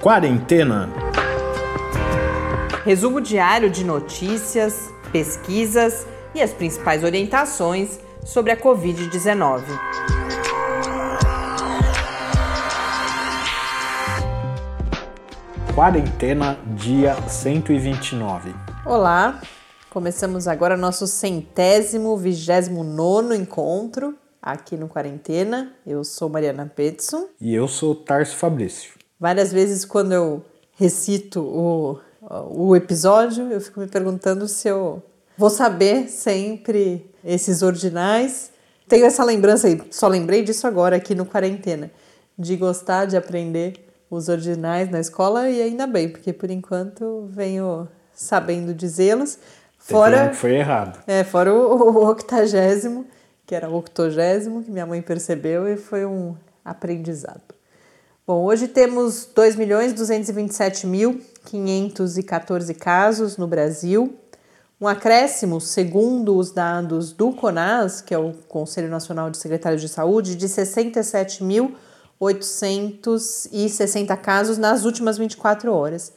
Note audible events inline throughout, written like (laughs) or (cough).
Quarentena. Resumo diário de notícias, pesquisas e as principais orientações sobre a Covid-19. Quarentena, dia 129. Olá, começamos agora nosso centésimo, vigésimo nono encontro aqui no Quarentena. Eu sou Mariana Petson. E eu sou Tarso Fabrício. Várias vezes, quando eu recito o, o episódio, eu fico me perguntando se eu vou saber sempre esses ordinais. Tenho essa lembrança aí, só lembrei disso agora aqui no Quarentena, de gostar de aprender os ordinais na escola e ainda bem, porque por enquanto venho sabendo dizê-los. Fora foi errado. É, fora o, o octagésimo que era o octogésimo, que minha mãe percebeu e foi um aprendizado. Bom, hoje temos 2.227.514 casos no Brasil, um acréscimo, segundo os dados do CONAS, que é o Conselho Nacional de Secretários de Saúde, de 67.860 casos nas últimas 24 horas.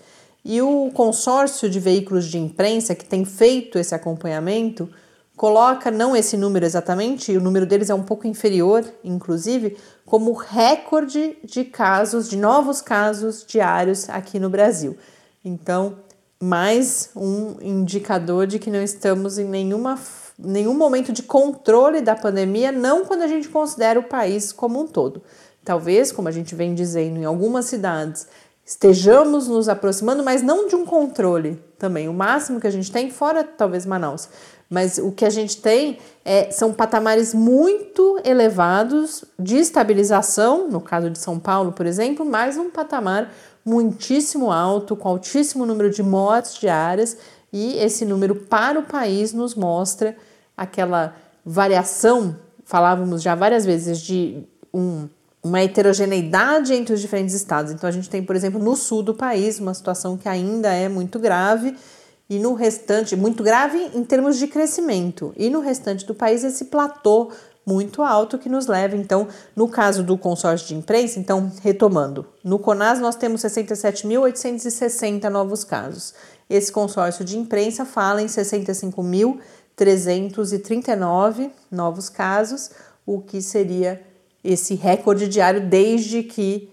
E o consórcio de veículos de imprensa que tem feito esse acompanhamento coloca não esse número exatamente, o número deles é um pouco inferior, inclusive, como recorde de casos, de novos casos diários aqui no Brasil. Então, mais um indicador de que não estamos em nenhuma, nenhum momento de controle da pandemia, não quando a gente considera o país como um todo. Talvez, como a gente vem dizendo, em algumas cidades estejamos nos aproximando, mas não de um controle também. O máximo que a gente tem, fora talvez Manaus, mas o que a gente tem é, são patamares muito elevados de estabilização, no caso de São Paulo, por exemplo, mas um patamar muitíssimo alto, com altíssimo número de mortes diárias, e esse número para o país nos mostra aquela variação, falávamos já várias vezes, de um, uma heterogeneidade entre os diferentes estados. Então, a gente tem, por exemplo, no sul do país, uma situação que ainda é muito grave e no restante, muito grave em termos de crescimento, e no restante do país esse platô muito alto que nos leva, então, no caso do consórcio de imprensa, então, retomando, no CONAS nós temos 67.860 novos casos. Esse consórcio de imprensa fala em 65.339 novos casos, o que seria esse recorde diário desde que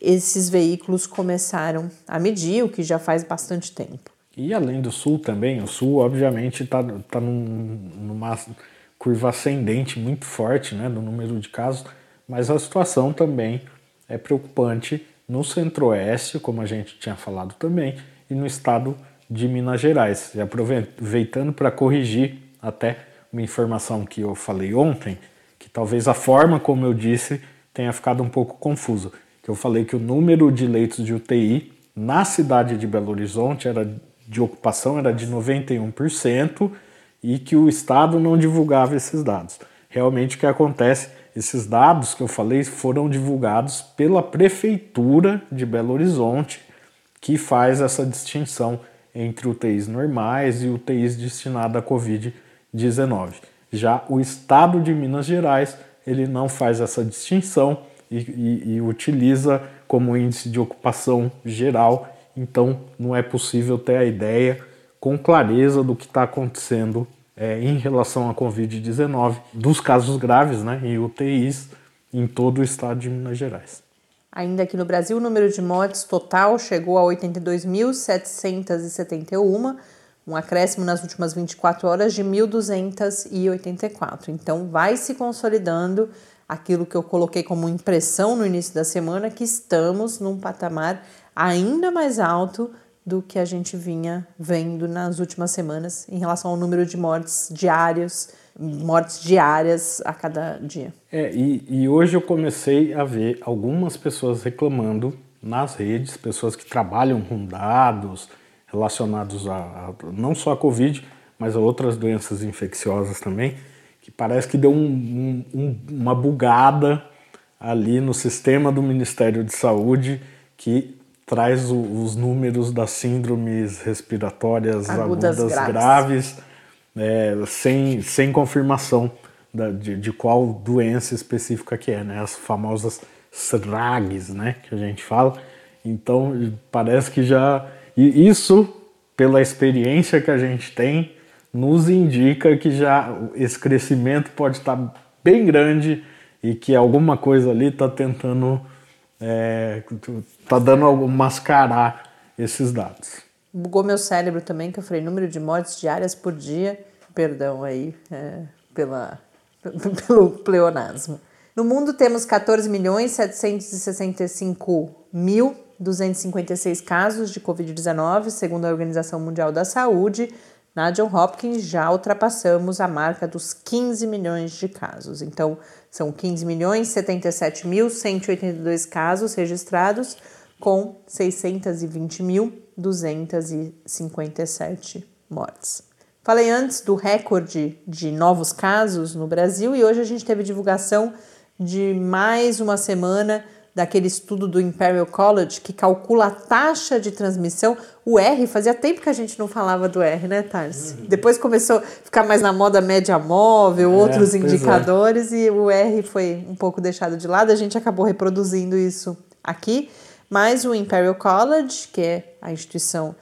esses veículos começaram a medir, o que já faz bastante tempo. E além do Sul também, o Sul obviamente está tá num, numa curva ascendente muito forte né, no número de casos, mas a situação também é preocupante no Centro-Oeste, como a gente tinha falado também, e no estado de Minas Gerais. E aproveitando para corrigir até uma informação que eu falei ontem, que talvez a forma como eu disse tenha ficado um pouco confuso. Que eu falei que o número de leitos de UTI na cidade de Belo Horizonte era de ocupação era de 91% e que o Estado não divulgava esses dados. Realmente o que acontece, esses dados que eu falei foram divulgados pela Prefeitura de Belo Horizonte, que faz essa distinção entre UTIs normais e UTIs destinadas à Covid-19. Já o Estado de Minas Gerais, ele não faz essa distinção e, e, e utiliza como índice de ocupação geral então não é possível ter a ideia com clareza do que está acontecendo é, em relação à Covid-19, dos casos graves né, em UTIs em todo o estado de Minas Gerais. Ainda aqui no Brasil, o número de mortes total chegou a 82.771, um acréscimo nas últimas 24 horas de 1.284. Então, vai se consolidando aquilo que eu coloquei como impressão no início da semana, que estamos num patamar ainda mais alto do que a gente vinha vendo nas últimas semanas em relação ao número de mortes diários, mortes diárias a cada dia. É, e, e hoje eu comecei a ver algumas pessoas reclamando nas redes, pessoas que trabalham com dados relacionados a, a não só a Covid, mas a outras doenças infecciosas também, que parece que deu um, um, uma bugada ali no sistema do Ministério de Saúde que traz o, os números das síndromes respiratórias agudas, agudas graves, graves é, sem, sem confirmação da, de, de qual doença específica que é, né? As famosas SRAGs, né? Que a gente fala. Então parece que já. E isso, pela experiência que a gente tem, nos indica que já esse crescimento pode estar bem grande e que alguma coisa ali está tentando. É, tá dando mascarar esses dados. Bugou meu cérebro também, que eu falei número de mortes diárias por dia. Perdão aí é, pela, (laughs) pelo pleonasmo. No mundo temos 14 milhões 765 mil 256 casos de Covid-19, segundo a Organização Mundial da Saúde. Na John Hopkins já ultrapassamos a marca dos 15 milhões de casos. Então, são 15 milhões 77 mil 182 casos registrados, com 620 mil 257 mortes. Falei antes do recorde de novos casos no Brasil e hoje a gente teve divulgação de mais uma semana daquele estudo do Imperial College que calcula a taxa de transmissão. O R, fazia tempo que a gente não falava do R, né, Tarsi? Uhum. Depois começou a ficar mais na moda média móvel, é, outros é. indicadores, é. e o R foi um pouco deixado de lado. A gente acabou reproduzindo isso aqui. Mas o Imperial College, que é a instituição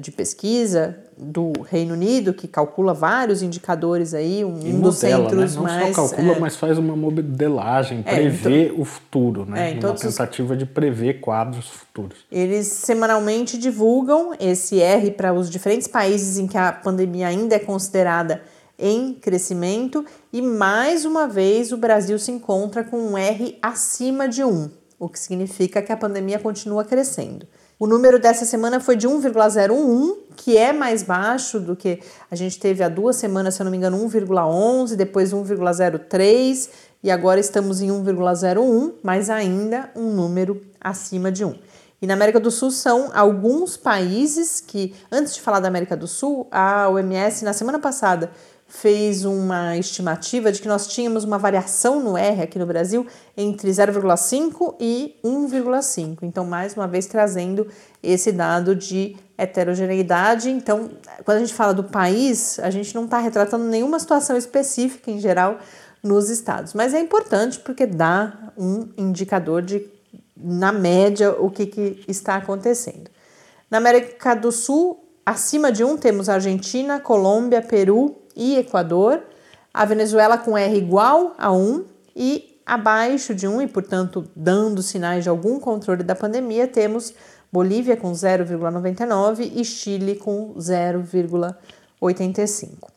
de pesquisa do Reino Unido, que calcula vários indicadores aí, um, e dos modela, centros né? Não mais... Não só calcula, é, mas faz uma modelagem, é, prevê então, o futuro, né? É, uma tentativa de prever quadros futuros. Eles semanalmente divulgam esse R para os diferentes países em que a pandemia ainda é considerada em crescimento e mais uma vez o Brasil se encontra com um R acima de 1, o que significa que a pandemia continua crescendo. O número dessa semana foi de 1,01, que é mais baixo do que a gente teve há duas semanas, se eu não me engano, 1,11, depois 1,03 e agora estamos em 1,01, mas ainda um número acima de 1. E na América do Sul são alguns países que, antes de falar da América do Sul, a OMS na semana passada fez uma estimativa de que nós tínhamos uma variação no R aqui no Brasil entre 0,5 e 1,5. Então, mais uma vez, trazendo esse dado de heterogeneidade. Então, quando a gente fala do país, a gente não está retratando nenhuma situação específica em geral nos estados, mas é importante porque dá um indicador de, na média, o que, que está acontecendo. Na América do Sul, acima de 1 temos Argentina, Colômbia, Peru, e Equador, a Venezuela com R igual a 1 e abaixo de 1 e, portanto, dando sinais de algum controle da pandemia, temos Bolívia com 0,99 e Chile com 0,85.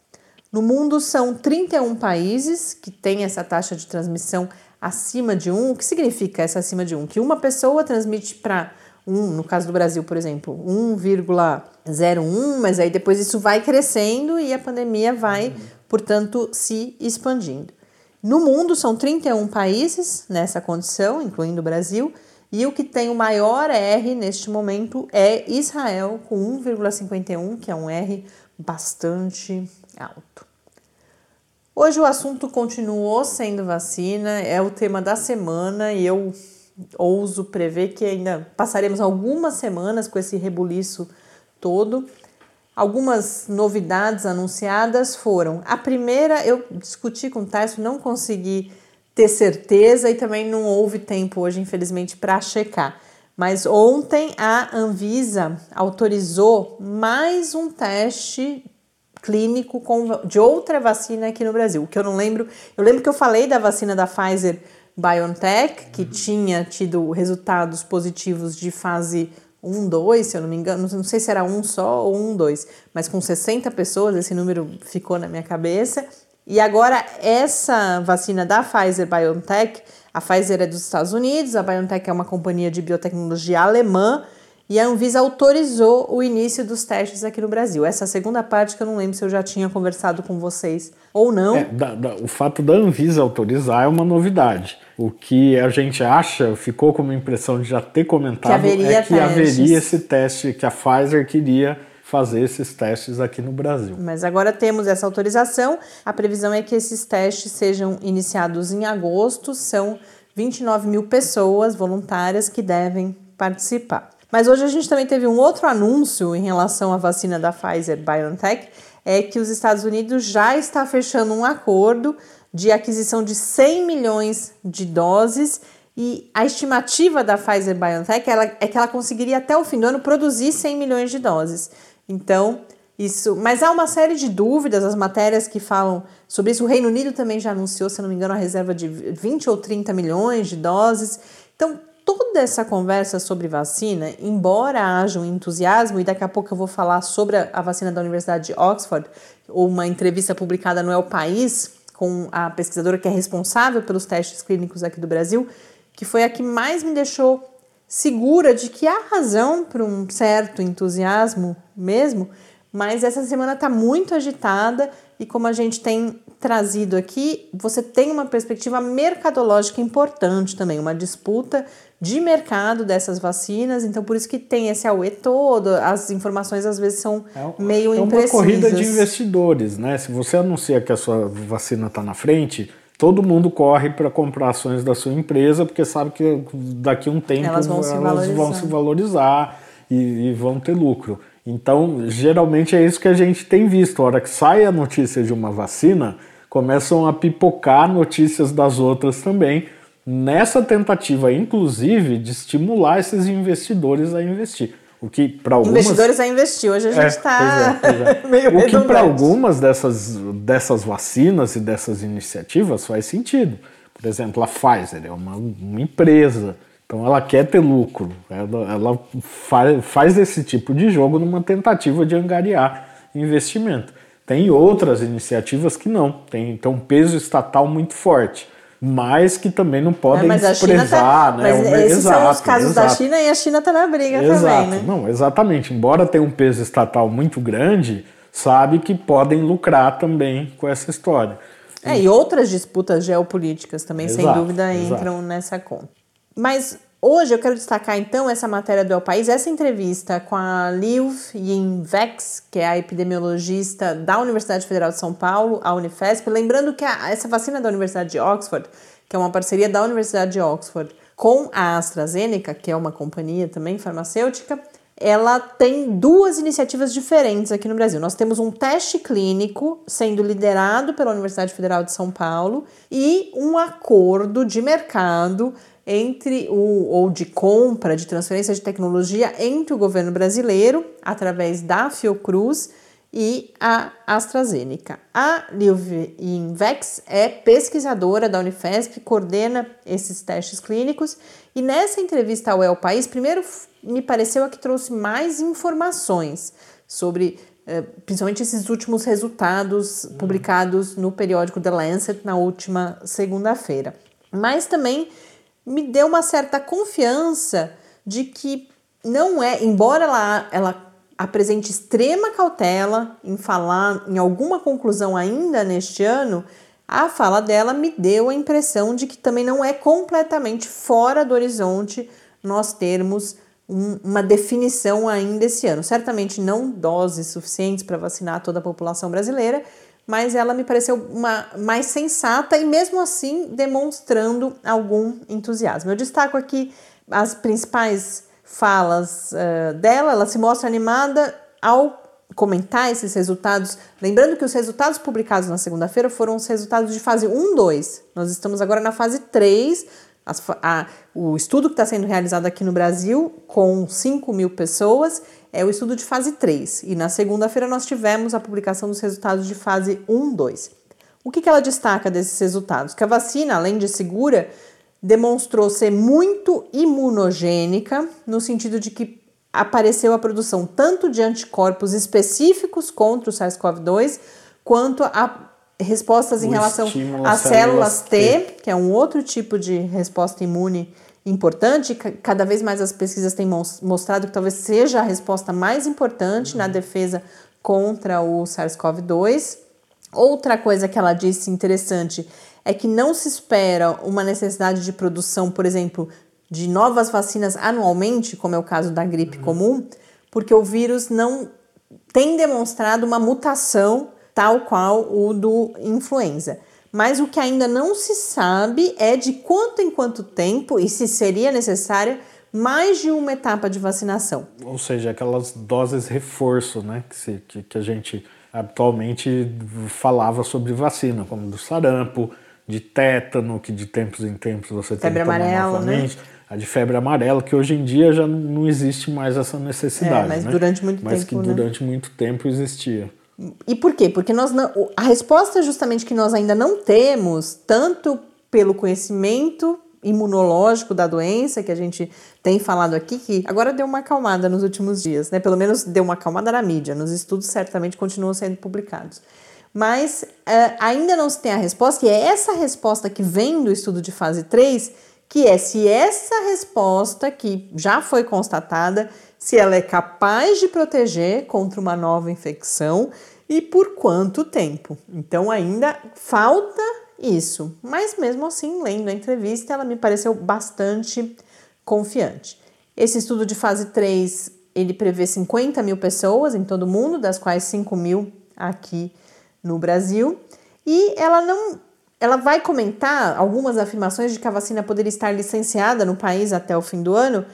No mundo são 31 países que têm essa taxa de transmissão acima de 1. O que significa essa acima de 1? Que uma pessoa transmite para 1, no caso do Brasil, por exemplo, 1,01, mas aí depois isso vai crescendo e a pandemia vai, uhum. portanto, se expandindo. No mundo são 31 países nessa condição, incluindo o Brasil, e o que tem o maior R neste momento é Israel, com 1,51, que é um R bastante alto. Hoje o assunto continuou sendo vacina, é o tema da semana e eu ouso prever que ainda passaremos algumas semanas com esse rebuliço todo. Algumas novidades anunciadas foram: a primeira, eu discuti com o Tyson, não consegui ter certeza e também não houve tempo hoje, infelizmente, para checar. Mas ontem a Anvisa autorizou mais um teste clínico de outra vacina aqui no Brasil. O que eu não lembro, eu lembro que eu falei da vacina da Pfizer BioNTech, que tinha tido resultados positivos de fase 1, 2, se eu não me engano, não sei se era um só ou um, dois, mas com 60 pessoas, esse número ficou na minha cabeça. E agora, essa vacina da Pfizer BioNTech, a Pfizer é dos Estados Unidos, a BioNTech é uma companhia de biotecnologia alemã, e a Anvisa autorizou o início dos testes aqui no Brasil. Essa segunda parte que eu não lembro se eu já tinha conversado com vocês ou não. É, da, da, o fato da Anvisa autorizar é uma novidade. O que a gente acha, ficou como impressão de já ter comentado, que é que testes. haveria esse teste, que a Pfizer queria fazer esses testes aqui no Brasil. Mas agora temos essa autorização. A previsão é que esses testes sejam iniciados em agosto. São 29 mil pessoas voluntárias que devem participar. Mas hoje a gente também teve um outro anúncio em relação à vacina da Pfizer BioNTech, é que os Estados Unidos já está fechando um acordo de aquisição de 100 milhões de doses E a estimativa da Pfizer BioNTech é que ela conseguiria até o fim do ano produzir 100 milhões de doses. Então, isso. Mas há uma série de dúvidas, as matérias que falam sobre isso. O Reino Unido também já anunciou, se não me engano, a reserva de 20 ou 30 milhões de doses. Então, toda essa conversa sobre vacina, embora haja um entusiasmo, e daqui a pouco eu vou falar sobre a vacina da Universidade de Oxford, uma entrevista publicada no El País com a pesquisadora que é responsável pelos testes clínicos aqui do Brasil, que foi a que mais me deixou segura de que há razão para um certo entusiasmo mesmo, mas essa semana está muito agitada e como a gente tem trazido aqui, você tem uma perspectiva mercadológica importante também, uma disputa de mercado dessas vacinas, então por isso que tem esse auê todo, as informações às vezes são é, meio imprecisas. É uma corrida de investidores, né? Se você anuncia que a sua vacina está na frente, todo mundo corre para comprar ações da sua empresa, porque sabe que daqui a um tempo elas vão, elas se, vão se valorizar e, e, vão ter lucro. Então, geralmente é isso que a gente tem visto. A hora que sai a notícia de uma vacina, começam a pipocar notícias das outras também, nessa tentativa, inclusive, de estimular esses investidores a investir. O que para algumas investidores a investir. Hoje a gente está é, é, é. (laughs) meio O que para algumas dessas, dessas vacinas e dessas iniciativas faz sentido. Por exemplo, a Pfizer é uma, uma empresa, então ela quer ter lucro. Ela, ela faz, faz esse tipo de jogo numa tentativa de angariar investimento. Tem outras iniciativas que não, tem, tem um peso estatal muito forte mas que também não podem é, desprezar, tá, né? Mas esses exato, são os casos exato. da China e a China está na briga exato. também, né? Não, exatamente. Embora tenha um peso estatal muito grande, sabe que podem lucrar também com essa história. É, e outras disputas geopolíticas também, sem dúvida, entram nessa conta. Mas Hoje eu quero destacar então essa matéria do El País, essa entrevista com a Liv Yinvex, que é a epidemiologista da Universidade Federal de São Paulo, a Unifesp. Lembrando que a, essa vacina da Universidade de Oxford, que é uma parceria da Universidade de Oxford com a AstraZeneca, que é uma companhia também farmacêutica, ela tem duas iniciativas diferentes aqui no Brasil. Nós temos um teste clínico sendo liderado pela Universidade Federal de São Paulo e um acordo de mercado entre o ou de compra, de transferência de tecnologia entre o governo brasileiro através da Fiocruz e a AstraZeneca. A Liv Invex é pesquisadora da Unifesp, coordena esses testes clínicos e nessa entrevista ao El País, primeiro me pareceu a que trouxe mais informações sobre eh, principalmente esses últimos resultados publicados no periódico The Lancet na última segunda-feira. Mas também me deu uma certa confiança de que não é, embora ela, ela apresente extrema cautela em falar em alguma conclusão ainda neste ano, a fala dela me deu a impressão de que também não é completamente fora do horizonte nós termos um, uma definição ainda esse ano. Certamente não doses suficientes para vacinar toda a população brasileira, mas ela me pareceu uma, mais sensata e mesmo assim demonstrando algum entusiasmo. Eu destaco aqui as principais falas uh, dela, ela se mostra animada ao comentar esses resultados, lembrando que os resultados publicados na segunda-feira foram os resultados de fase 1, 2. Nós estamos agora na fase 3, as, a, o estudo que está sendo realizado aqui no Brasil, com 5 mil pessoas, é o estudo de fase 3. E na segunda-feira nós tivemos a publicação dos resultados de fase 1, 2. O que, que ela destaca desses resultados? Que a vacina, além de segura, demonstrou ser muito imunogênica, no sentido de que apareceu a produção tanto de anticorpos específicos contra o SARS-CoV-2, quanto a respostas o em relação às células T, T, que é um outro tipo de resposta imune importante. Cada vez mais as pesquisas têm mostrado que talvez seja a resposta mais importante uhum. na defesa contra o SARS-CoV-2. Outra coisa que ela disse interessante é que não se espera uma necessidade de produção, por exemplo, de novas vacinas anualmente, como é o caso da gripe uhum. comum, porque o vírus não tem demonstrado uma mutação tal qual o do influenza. Mas o que ainda não se sabe é de quanto em quanto tempo e se seria necessária mais de uma etapa de vacinação. Ou seja, aquelas doses reforço, né, que, se, que, que a gente habitualmente falava sobre vacina, como do sarampo, de tétano, que de tempos em tempos você febre tem que tomar amarela, novamente. Né? A de febre amarela, que hoje em dia já não existe mais essa necessidade. É, mas né? durante muito mas tempo. Mas que durante né? muito tempo existia. E por quê? Porque nós não, a resposta é justamente que nós ainda não temos, tanto pelo conhecimento imunológico da doença, que a gente tem falado aqui, que agora deu uma acalmada nos últimos dias, né? Pelo menos deu uma acalmada na mídia, nos estudos certamente continuam sendo publicados. Mas uh, ainda não se tem a resposta, e é essa resposta que vem do estudo de fase 3, que é se essa resposta, que já foi constatada, se ela é capaz de proteger contra uma nova infecção e por quanto tempo. Então ainda falta isso, mas mesmo assim, lendo a entrevista, ela me pareceu bastante confiante. Esse estudo de fase 3, ele prevê 50 mil pessoas em todo o mundo, das quais 5 mil aqui no Brasil, e ela não ela vai comentar algumas afirmações de que a vacina poderia estar licenciada no país até o fim do ano,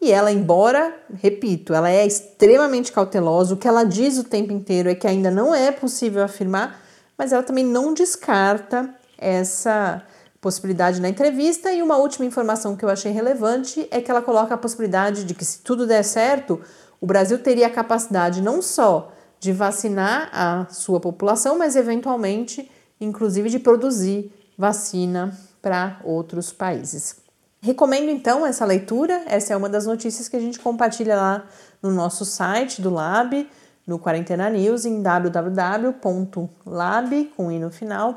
e ela, embora, repito, ela é extremamente cautelosa, o que ela diz o tempo inteiro é que ainda não é possível afirmar, mas ela também não descarta essa possibilidade na entrevista. E uma última informação que eu achei relevante é que ela coloca a possibilidade de que, se tudo der certo, o Brasil teria a capacidade não só de vacinar a sua população, mas eventualmente, inclusive, de produzir vacina para outros países. Recomendo então essa leitura, essa é uma das notícias que a gente compartilha lá no nosso site do Lab, no Quarentena News, em www.lab, com i no final,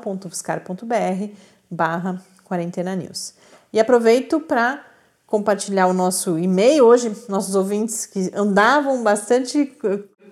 barra Quarentena News. E aproveito para compartilhar o nosso e-mail. Hoje, nossos ouvintes que andavam bastante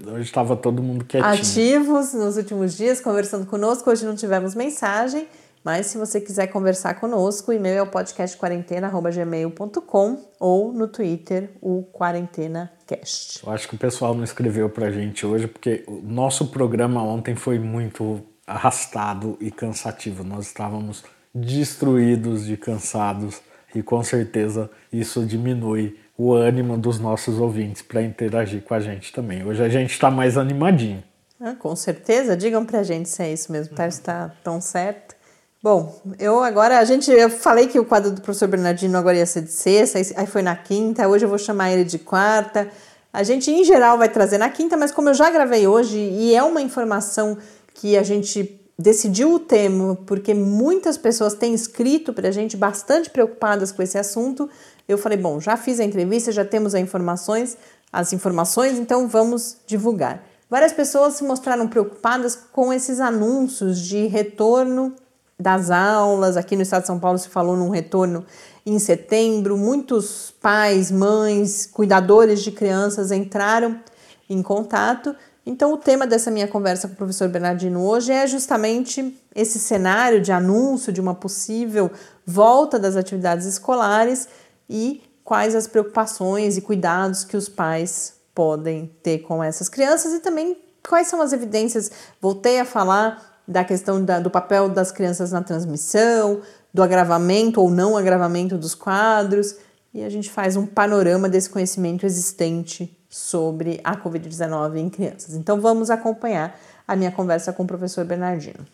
Hoje estava todo mundo quietinho. Ativos nos últimos dias, conversando conosco. Hoje não tivemos mensagem, mas se você quiser conversar conosco, o e-mail é o podcastquarentena.gmail.com ou no Twitter, o QuarentenaCast. Eu acho que o pessoal não escreveu pra gente hoje, porque o nosso programa ontem foi muito arrastado e cansativo. Nós estávamos destruídos de cansados e com certeza isso diminui o ânimo dos nossos ouvintes para interagir com a gente também. Hoje a gente está mais animadinho. Ah, com certeza, digam pra gente se é isso mesmo, tá? Está tão certo. Bom, eu agora, a gente, eu falei que o quadro do professor Bernardino agora ia ser de sexta, aí foi na quinta, hoje eu vou chamar ele de quarta. A gente, em geral, vai trazer na quinta, mas como eu já gravei hoje e é uma informação que a gente decidiu o tema porque muitas pessoas têm escrito para a gente bastante preocupadas com esse assunto, eu falei, bom, já fiz a entrevista, já temos as informações, as informações, então vamos divulgar. Várias pessoas se mostraram preocupadas com esses anúncios de retorno das aulas. Aqui no estado de São Paulo se falou num retorno em setembro. Muitos pais, mães, cuidadores de crianças entraram em contato. Então, o tema dessa minha conversa com o professor Bernardino hoje é justamente esse cenário de anúncio de uma possível volta das atividades escolares e quais as preocupações e cuidados que os pais podem ter com essas crianças e também quais são as evidências. Voltei a falar da questão da, do papel das crianças na transmissão, do agravamento ou não agravamento dos quadros, e a gente faz um panorama desse conhecimento existente sobre a Covid-19 em crianças. Então vamos acompanhar a minha conversa com o professor Bernardino.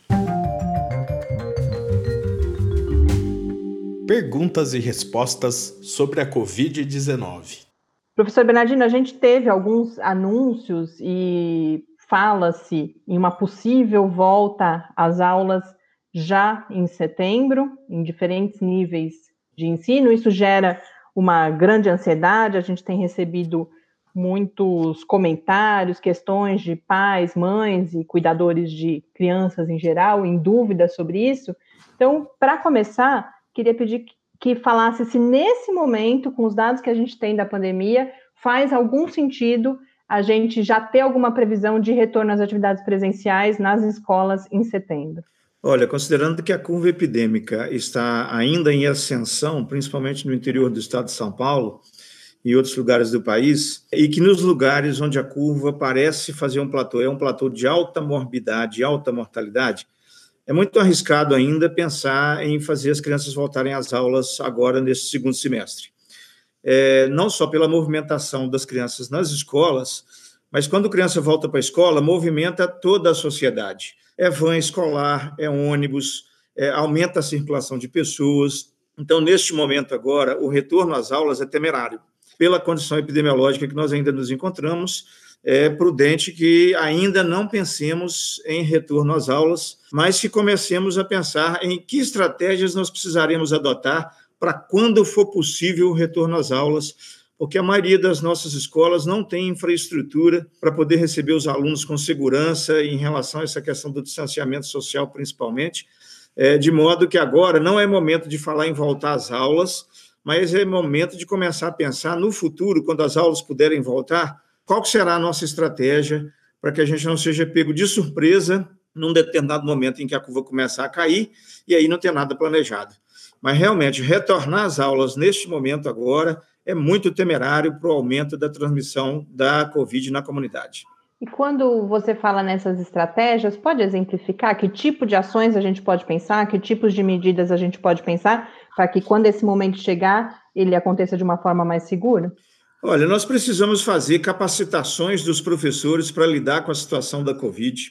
Perguntas e respostas sobre a Covid-19. Professor Bernardino, a gente teve alguns anúncios e fala-se em uma possível volta às aulas já em setembro, em diferentes níveis de ensino. Isso gera uma grande ansiedade. A gente tem recebido muitos comentários, questões de pais, mães e cuidadores de crianças em geral, em dúvidas sobre isso. Então, para começar, queria pedir que falasse se nesse momento, com os dados que a gente tem da pandemia, faz algum sentido a gente já ter alguma previsão de retorno às atividades presenciais nas escolas em setembro? Olha, considerando que a curva epidêmica está ainda em ascensão, principalmente no interior do estado de São Paulo e outros lugares do país, e que nos lugares onde a curva parece fazer um platô, é um platô de alta morbidade, alta mortalidade, é muito arriscado ainda pensar em fazer as crianças voltarem às aulas agora nesse segundo semestre é, não só pela movimentação das crianças nas escolas, mas quando a criança volta para a escola, movimenta toda a sociedade. É van escolar, é ônibus, é, aumenta a circulação de pessoas. Então, neste momento agora, o retorno às aulas é temerário. Pela condição epidemiológica que nós ainda nos encontramos, é prudente que ainda não pensemos em retorno às aulas, mas que comecemos a pensar em que estratégias nós precisaremos adotar para quando for possível o retorno às aulas, porque a maioria das nossas escolas não tem infraestrutura para poder receber os alunos com segurança em relação a essa questão do distanciamento social, principalmente, é, de modo que agora não é momento de falar em voltar às aulas, mas é momento de começar a pensar no futuro, quando as aulas puderem voltar, qual será a nossa estratégia para que a gente não seja pego de surpresa num determinado momento em que a curva começar a cair e aí não ter nada planejado. Mas realmente, retornar às aulas neste momento agora é muito temerário para o aumento da transmissão da Covid na comunidade. E quando você fala nessas estratégias, pode exemplificar que tipo de ações a gente pode pensar, que tipos de medidas a gente pode pensar para que quando esse momento chegar, ele aconteça de uma forma mais segura? Olha, nós precisamos fazer capacitações dos professores para lidar com a situação da Covid.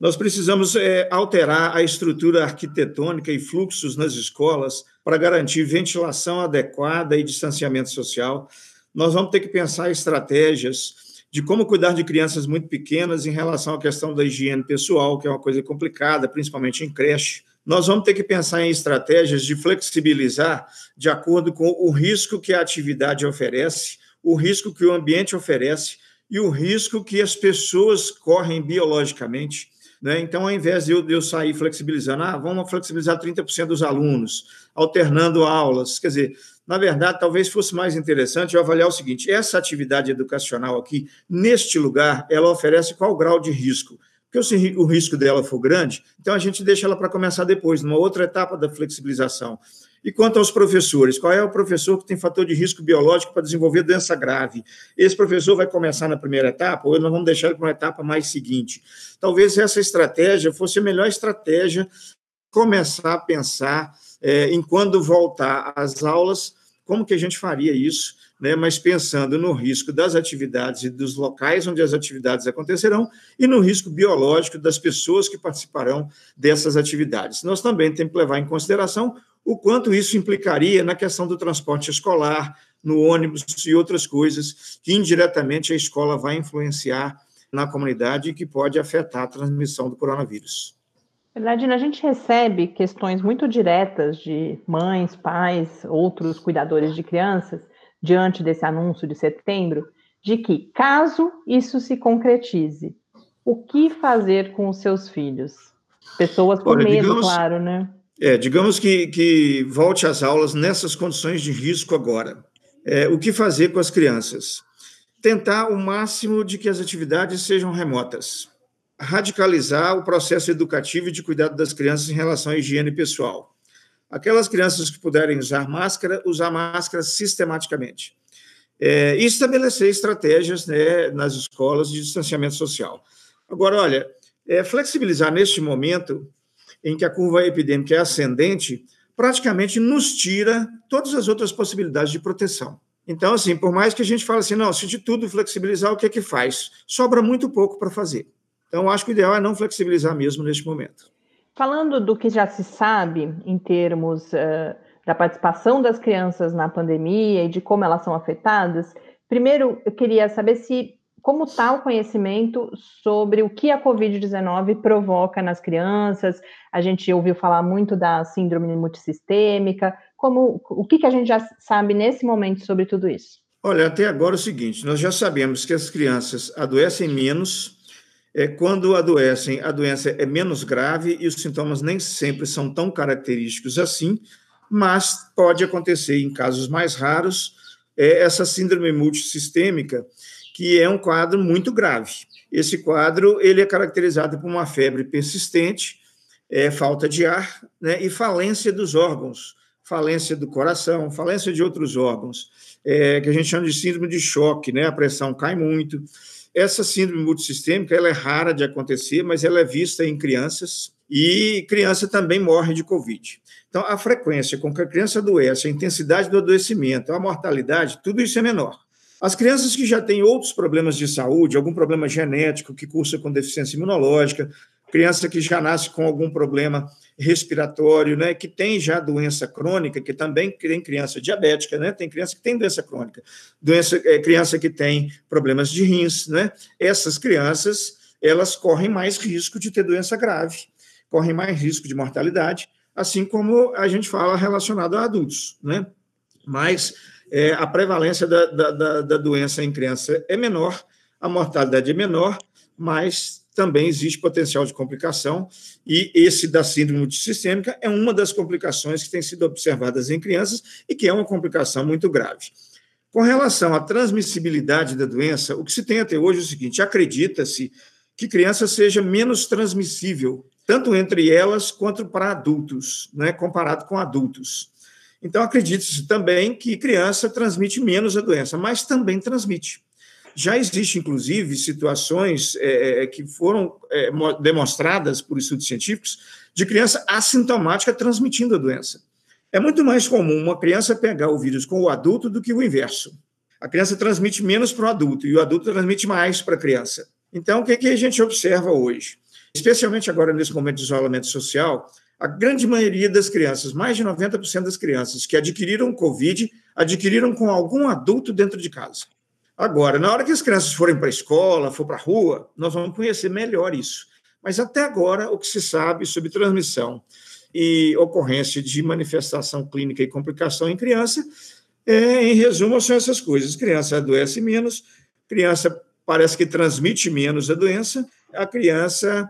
Nós precisamos é, alterar a estrutura arquitetônica e fluxos nas escolas para garantir ventilação adequada e distanciamento social. Nós vamos ter que pensar estratégias de como cuidar de crianças muito pequenas em relação à questão da higiene pessoal, que é uma coisa complicada, principalmente em creche. Nós vamos ter que pensar em estratégias de flexibilizar de acordo com o risco que a atividade oferece, o risco que o ambiente oferece e o risco que as pessoas correm biologicamente. Né? Então, ao invés de eu, de eu sair flexibilizando, ah, vamos flexibilizar 30% dos alunos, alternando aulas, quer dizer, na verdade, talvez fosse mais interessante eu avaliar o seguinte: essa atividade educacional aqui, neste lugar, ela oferece qual grau de risco? Porque se o risco dela for grande, então a gente deixa ela para começar depois, numa outra etapa da flexibilização. E quanto aos professores, qual é o professor que tem fator de risco biológico para desenvolver doença grave? Esse professor vai começar na primeira etapa ou nós vamos deixar ele para uma etapa mais seguinte? Talvez essa estratégia fosse a melhor estratégia começar a pensar é, em quando voltar às aulas, como que a gente faria isso, né? mas pensando no risco das atividades e dos locais onde as atividades acontecerão e no risco biológico das pessoas que participarão dessas atividades. Nós também temos que levar em consideração o quanto isso implicaria na questão do transporte escolar, no ônibus e outras coisas que indiretamente a escola vai influenciar na comunidade e que pode afetar a transmissão do coronavírus. Verdade, a gente recebe questões muito diretas de mães, pais, outros cuidadores de crianças, diante desse anúncio de setembro, de que, caso isso se concretize, o que fazer com os seus filhos? Pessoas com Olha, medo, digamos, claro, né? É, digamos que, que volte às aulas nessas condições de risco agora. É, o que fazer com as crianças? Tentar o máximo de que as atividades sejam remotas. Radicalizar o processo educativo e de cuidado das crianças em relação à higiene pessoal. Aquelas crianças que puderem usar máscara, usar máscara sistematicamente. É, e estabelecer estratégias né, nas escolas de distanciamento social. Agora, olha, é, flexibilizar neste momento em que a curva epidêmica é ascendente, praticamente nos tira todas as outras possibilidades de proteção. Então, assim, por mais que a gente fale assim, não, se de tudo flexibilizar, o que é que faz? Sobra muito pouco para fazer. Então, acho que o ideal é não flexibilizar mesmo neste momento. Falando do que já se sabe em termos uh, da participação das crianças na pandemia e de como elas são afetadas, primeiro eu queria saber se como está o conhecimento sobre o que a Covid-19 provoca nas crianças? A gente ouviu falar muito da síndrome multissistêmica. Como, o que, que a gente já sabe nesse momento sobre tudo isso? Olha, até agora é o seguinte: nós já sabemos que as crianças adoecem menos. É, quando adoecem, a doença é menos grave e os sintomas nem sempre são tão característicos assim, mas pode acontecer em casos mais raros é, essa síndrome multissistêmica que é um quadro muito grave. Esse quadro ele é caracterizado por uma febre persistente, é, falta de ar né, e falência dos órgãos, falência do coração, falência de outros órgãos, é, que a gente chama de síndrome de choque, né, a pressão cai muito. Essa síndrome multissistêmica ela é rara de acontecer, mas ela é vista em crianças e criança também morre de Covid. Então, a frequência com que a criança adoece, a intensidade do adoecimento, a mortalidade, tudo isso é menor. As crianças que já têm outros problemas de saúde, algum problema genético que cursa com deficiência imunológica, criança que já nasce com algum problema respiratório, né, que tem já doença crônica, que também tem criança diabética, né, tem criança que tem doença crônica, doença, é, criança que tem problemas de rins, né, essas crianças, elas correm mais risco de ter doença grave, correm mais risco de mortalidade, assim como a gente fala relacionado a adultos, né, mas é, a prevalência da, da, da doença em criança é menor, a mortalidade é menor, mas também existe potencial de complicação, e esse da síndrome multissistêmica é uma das complicações que tem sido observadas em crianças e que é uma complicação muito grave. Com relação à transmissibilidade da doença, o que se tem até hoje é o seguinte: acredita-se que criança seja menos transmissível, tanto entre elas quanto para adultos, né, comparado com adultos. Então, acredita-se também que criança transmite menos a doença, mas também transmite. Já existe, inclusive, situações é, é, que foram é, demonstradas por estudos científicos de criança assintomática transmitindo a doença. É muito mais comum uma criança pegar o vírus com o adulto do que o inverso. A criança transmite menos para o adulto e o adulto transmite mais para a criança. Então, o que, que a gente observa hoje? Especialmente agora, nesse momento de isolamento social, a grande maioria das crianças, mais de 90% das crianças que adquiriram Covid, adquiriram com algum adulto dentro de casa. Agora, na hora que as crianças forem para a escola, for para a rua, nós vamos conhecer melhor isso. Mas até agora, o que se sabe sobre transmissão e ocorrência de manifestação clínica e complicação em criança, é, em resumo, são essas coisas. Criança adoece menos, criança parece que transmite menos a doença, a criança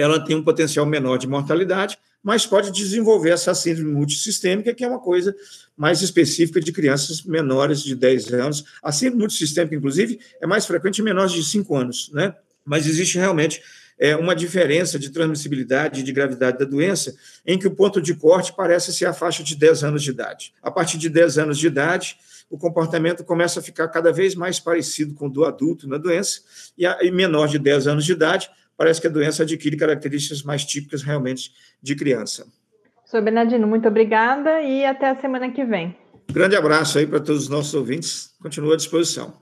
ela tem um potencial menor de mortalidade, mas pode desenvolver essa síndrome multissistêmica, que é uma coisa mais específica de crianças menores de 10 anos. A síndrome multissistêmica, inclusive, é mais frequente em menores de 5 anos, né? Mas existe realmente é, uma diferença de transmissibilidade e de gravidade da doença, em que o ponto de corte parece ser a faixa de 10 anos de idade. A partir de 10 anos de idade, o comportamento começa a ficar cada vez mais parecido com o do adulto na doença, e, a, e menor de 10 anos de idade, parece que a doença adquire características mais típicas realmente de criança. Sr. Bernardino, muito obrigada e até a semana que vem. Um grande abraço aí para todos os nossos ouvintes. Continuo à disposição.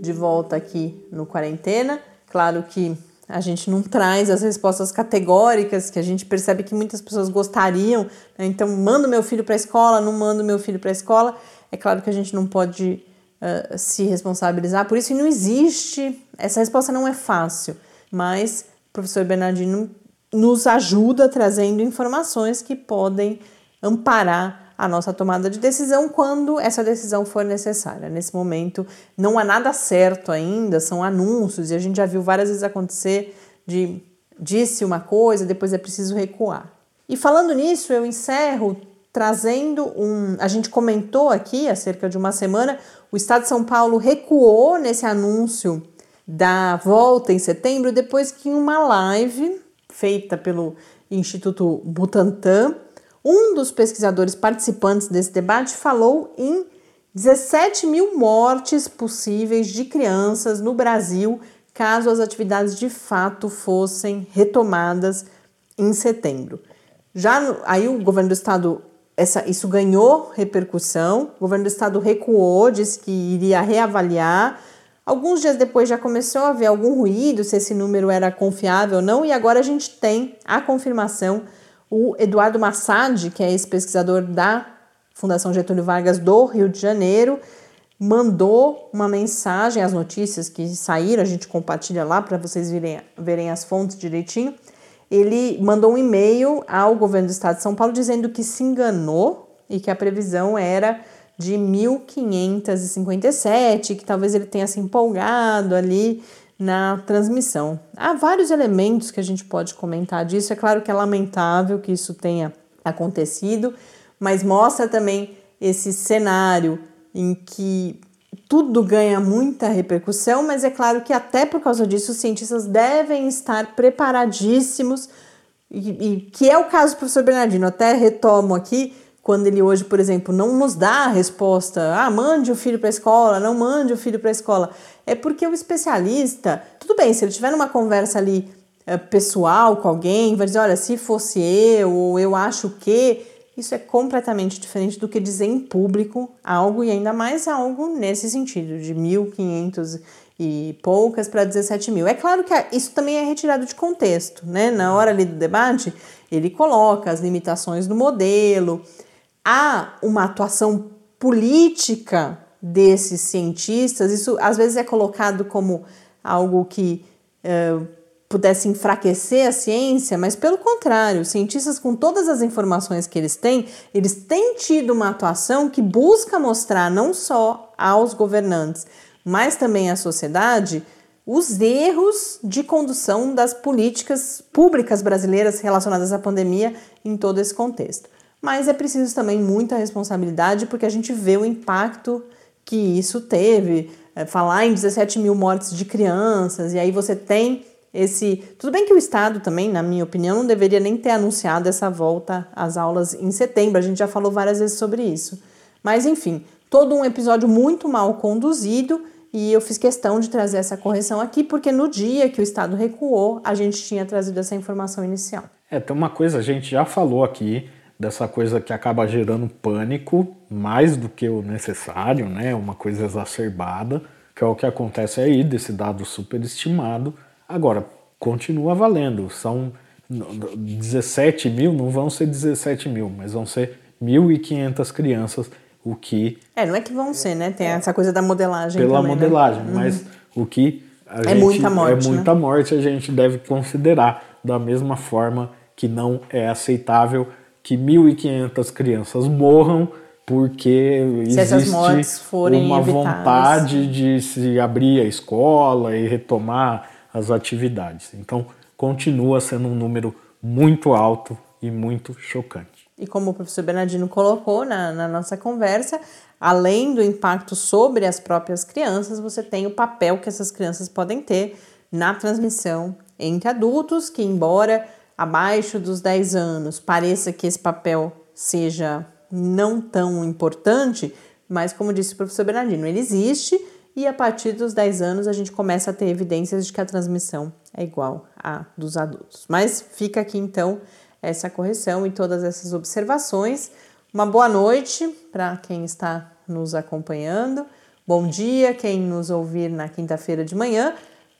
De volta aqui no Quarentena. Claro que a gente não traz as respostas categóricas que a gente percebe que muitas pessoas gostariam. Né? Então, mando meu filho para a escola, não mando meu filho para a escola. É claro que a gente não pode uh, se responsabilizar por isso e não existe, essa resposta não é fácil, mas o professor Bernardino nos ajuda trazendo informações que podem amparar a nossa tomada de decisão quando essa decisão for necessária. Nesse momento, não há nada certo ainda, são anúncios, e a gente já viu várias vezes acontecer de disse uma coisa, depois é preciso recuar. E falando nisso, eu encerro trazendo um. A gente comentou aqui há cerca de uma semana, o Estado de São Paulo recuou nesse anúncio da volta em setembro, depois que em uma live feita pelo Instituto Butantan, um dos pesquisadores participantes desse debate falou em 17 mil mortes possíveis de crianças no Brasil caso as atividades de fato fossem retomadas em setembro. Já aí o governo do estado essa, isso ganhou repercussão. O governo do estado recuou, disse que iria reavaliar. Alguns dias depois já começou a haver algum ruído se esse número era confiável ou não, e agora a gente tem a confirmação. O Eduardo Massad, que é esse pesquisador da Fundação Getúlio Vargas do Rio de Janeiro, mandou uma mensagem, as notícias que saíram, a gente compartilha lá para vocês verem, verem as fontes direitinho ele mandou um e-mail ao governo do estado de São Paulo dizendo que se enganou e que a previsão era de 1557, que talvez ele tenha se empolgado ali na transmissão. Há vários elementos que a gente pode comentar disso. É claro que é lamentável que isso tenha acontecido, mas mostra também esse cenário em que tudo ganha muita repercussão, mas é claro que até por causa disso os cientistas devem estar preparadíssimos, e, e que é o caso do professor Bernardino. Até retomo aqui, quando ele hoje, por exemplo, não nos dá a resposta, ah, mande o filho para a escola, não mande o filho para a escola, é porque o especialista, tudo bem, se ele tiver numa conversa ali é, pessoal com alguém, vai dizer, olha, se fosse eu, ou eu acho que, isso é completamente diferente do que dizer em público algo, e ainda mais algo nesse sentido, de 1557. e poucas para 17 mil. É claro que isso também é retirado de contexto, né? Na hora ali do debate, ele coloca as limitações do modelo, há uma atuação política desses cientistas, isso às vezes é colocado como algo que uh, pudesse enfraquecer a ciência, mas pelo contrário, os cientistas, com todas as informações que eles têm, eles têm tido uma atuação que busca mostrar não só aos governantes, mas também à sociedade os erros de condução das políticas públicas brasileiras relacionadas à pandemia em todo esse contexto. Mas é preciso também muita responsabilidade, porque a gente vê o impacto que isso teve. É, falar em 17 mil mortes de crianças, e aí você tem esse. Tudo bem que o Estado também, na minha opinião, não deveria nem ter anunciado essa volta às aulas em setembro. A gente já falou várias vezes sobre isso. Mas, enfim, todo um episódio muito mal conduzido e eu fiz questão de trazer essa correção aqui, porque no dia que o Estado recuou, a gente tinha trazido essa informação inicial. É, tem uma coisa, a gente já falou aqui dessa coisa que acaba gerando pânico mais do que o necessário, né? Uma coisa exacerbada, que é o que acontece aí desse dado superestimado Agora, continua valendo, são 17 mil, não vão ser 17 mil, mas vão ser 1.500 crianças, o que... É, não é que vão ser, né? Tem essa coisa da modelagem Pela também, né? modelagem, né? mas uhum. o que a é gente, muita morte, É muita né? morte, a gente deve considerar da mesma forma que não é aceitável que 1.500 crianças morram porque se existe uma evitadas. vontade de se abrir a escola e retomar as atividades. Então, continua sendo um número muito alto e muito chocante. E como o professor Bernardino colocou na, na nossa conversa, além do impacto sobre as próprias crianças, você tem o papel que essas crianças podem ter na transmissão entre adultos, que, embora abaixo dos 10 anos pareça que esse papel seja não tão importante, mas como disse o professor Bernardino, ele existe e a partir dos 10 anos a gente começa a ter evidências de que a transmissão é igual à dos adultos. Mas fica aqui então essa correção e todas essas observações. Uma boa noite para quem está nos acompanhando. Bom dia quem nos ouvir na quinta-feira de manhã.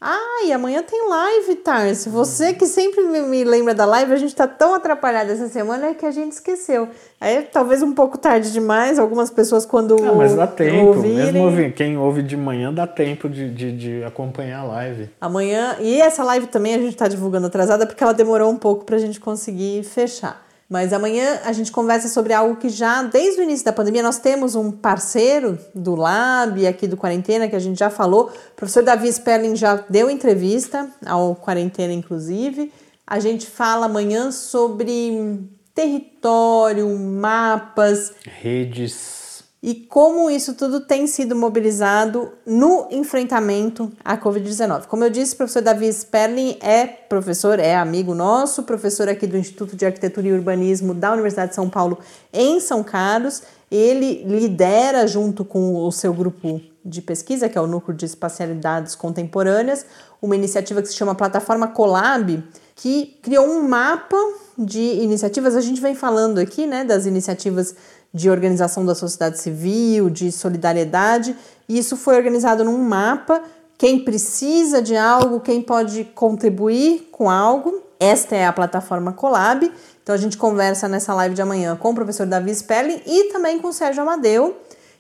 Ah, e amanhã tem live, Tarso. Você que sempre me lembra da live, a gente tá tão atrapalhado essa semana que a gente esqueceu. Aí talvez um pouco tarde demais, algumas pessoas quando. Não, mas dá tempo. Ouvirem... Mesmo quem ouve de manhã dá tempo de, de, de, acompanhar a live. Amanhã. E essa live também a gente tá divulgando atrasada porque ela demorou um pouco pra gente conseguir fechar. Mas amanhã a gente conversa sobre algo que já desde o início da pandemia nós temos um parceiro do Lab aqui do Quarentena que a gente já falou. O professor Davi Sperling já deu entrevista ao Quarentena, inclusive. A gente fala amanhã sobre território, mapas, redes e como isso tudo tem sido mobilizado no enfrentamento à Covid-19. Como eu disse, o professor Davi Sperling é professor, é amigo nosso, professor aqui do Instituto de Arquitetura e Urbanismo da Universidade de São Paulo, em São Carlos. Ele lidera, junto com o seu grupo de pesquisa, que é o Núcleo de Espacialidades Contemporâneas, uma iniciativa que se chama Plataforma Colab, que criou um mapa de iniciativas. A gente vem falando aqui né, das iniciativas de organização da sociedade civil, de solidariedade. E isso foi organizado num mapa. Quem precisa de algo, quem pode contribuir com algo. Esta é a plataforma Colab. Então a gente conversa nessa live de amanhã com o professor Davi Sperling e também com o Sérgio Amadeu,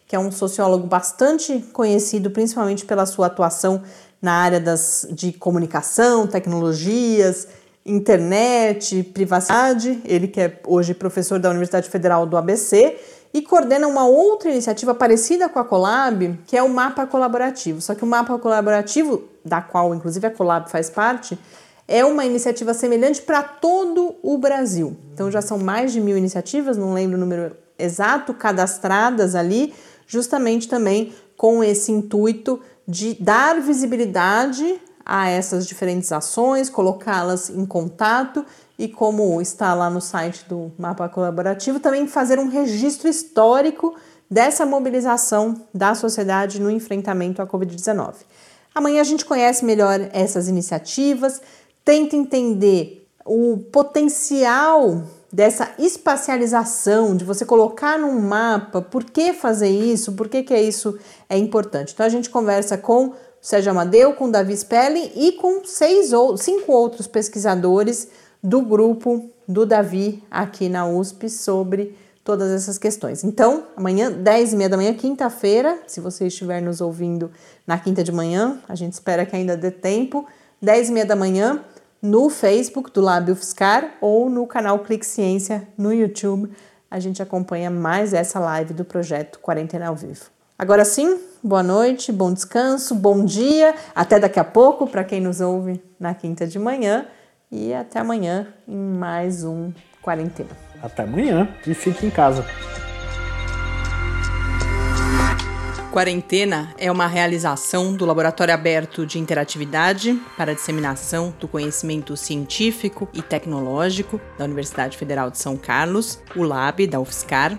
que é um sociólogo bastante conhecido, principalmente pela sua atuação na área das, de comunicação, tecnologias, internet, privacidade, ele que é hoje professor da Universidade Federal do ABC e coordena uma outra iniciativa parecida com a Colab, que é o Mapa Colaborativo. Só que o Mapa Colaborativo, da qual inclusive a Colab faz parte, é uma iniciativa semelhante para todo o Brasil. Então já são mais de mil iniciativas, não lembro o número exato, cadastradas ali, justamente também com esse intuito de dar visibilidade a essas diferentes ações, colocá-las em contato e, como está lá no site do Mapa Colaborativo, também fazer um registro histórico dessa mobilização da sociedade no enfrentamento à Covid-19. Amanhã a gente conhece melhor essas iniciativas, tenta entender o potencial dessa espacialização, de você colocar num mapa, por que fazer isso, por que, que é isso é importante. Então a gente conversa com Sérgio Amadeu, com Davi Spelling e com seis ou cinco outros pesquisadores do grupo do Davi aqui na USP sobre todas essas questões. Então, amanhã, 10 e meia da manhã, quinta-feira, se você estiver nos ouvindo na quinta de manhã, a gente espera que ainda dê tempo, 10 e meia da manhã, no Facebook do Lab UFSCar ou no canal Clique Ciência no YouTube, a gente acompanha mais essa live do projeto Quarentena ao Vivo. Agora sim, boa noite, bom descanso, bom dia, até daqui a pouco para quem nos ouve na quinta de manhã e até amanhã em mais um Quarentena. Até amanhã e fique em casa. Quarentena é uma realização do Laboratório Aberto de Interatividade para a Disseminação do Conhecimento Científico e Tecnológico da Universidade Federal de São Carlos, o LAB da UFSCar,